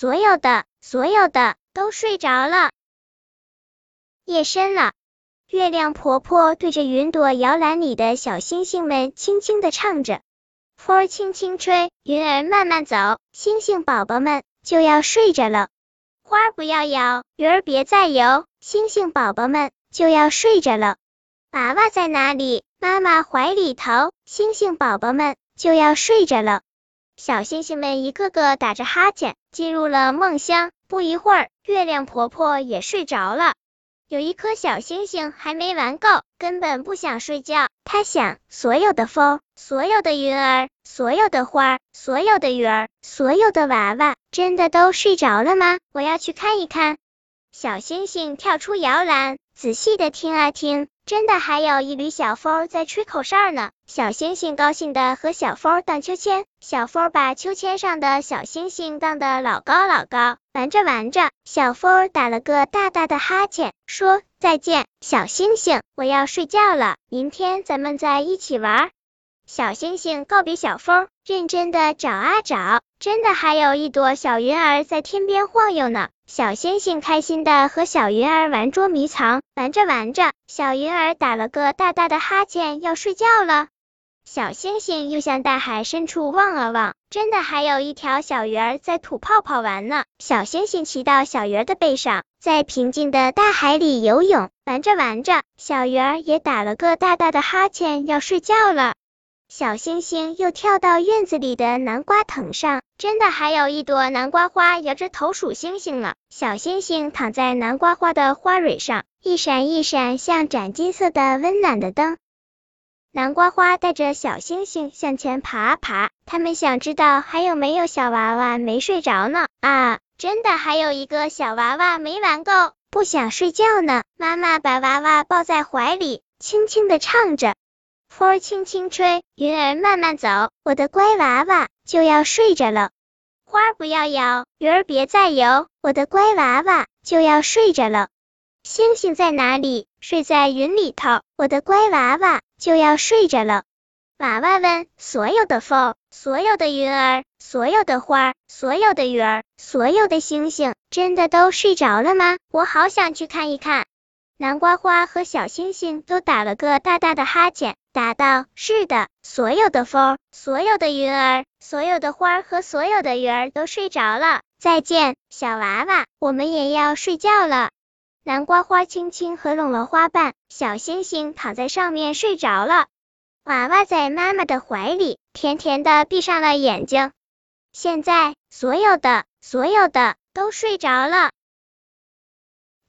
所有的，所有的都睡着了。夜深了，月亮婆婆对着云朵摇篮里的小星星们轻轻的唱着，风儿轻轻吹，云儿慢慢走，星星宝宝们就要睡着了。花儿不要摇，鱼儿别再游，星星宝宝们就要睡着了。娃娃在哪里？妈妈怀里头，星星宝宝们就要睡着了。小星星们一个个打着哈欠，进入了梦乡。不一会儿，月亮婆婆也睡着了。有一颗小星星还没玩够，根本不想睡觉。他想，所有的风，所有的云儿，所有的花儿，所有的鱼儿，所有的娃娃，真的都睡着了吗？我要去看一看。小星星跳出摇篮，仔细的听啊听，真的还有一缕小风在吹口哨呢。小星星高兴的和小风荡秋千，小风把秋千上的小星星荡得老高老高。玩着玩着，小风打了个大大的哈欠，说再见，小星星，我要睡觉了，明天咱们再一起玩。小星星告别小风，认真的找啊找，真的还有一朵小云儿在天边晃悠呢。小星星开心的和小云儿玩捉迷藏，玩着玩着，小云儿打了个大大的哈欠，要睡觉了。小星星又向大海深处望了望，真的还有一条小鱼儿在吐泡泡玩呢。小星星骑到小鱼儿的背上，在平静的大海里游泳，玩着玩着，小鱼儿也打了个大大的哈欠，要睡觉了。小星星又跳到院子里的南瓜藤上，真的还有一朵南瓜花摇着头数星星呢。小星星躺在南瓜花的花蕊上，一闪一闪，像盏金色的温暖的灯。南瓜花带着小星星向前爬啊爬，他们想知道还有没有小娃娃没睡着呢。啊，真的还有一个小娃娃没玩够，不想睡觉呢。妈妈把娃娃抱在怀里，轻轻的唱着。风儿轻轻吹，云儿慢慢走，我的乖娃娃就要睡着了。花儿不要摇，鱼儿别再游，我的乖娃娃就要睡着了。星星在哪里？睡在云里头，我的乖娃娃就要睡着了。娃娃问：所有的风，所有的云儿，所有的花儿，所有的鱼儿，所有的星星，真的都睡着了吗？我好想去看一看。南瓜花和小星星都打了个大大的哈欠，答道：“是的，所有的风，所有的云儿，所有的花儿和所有的鱼儿都睡着了。再见，小娃娃，我们也要睡觉了。”南瓜花轻轻合拢了花瓣，小星星躺在上面睡着了。娃娃在妈妈的怀里，甜甜的闭上了眼睛。现在，所有的，所有的都睡着了。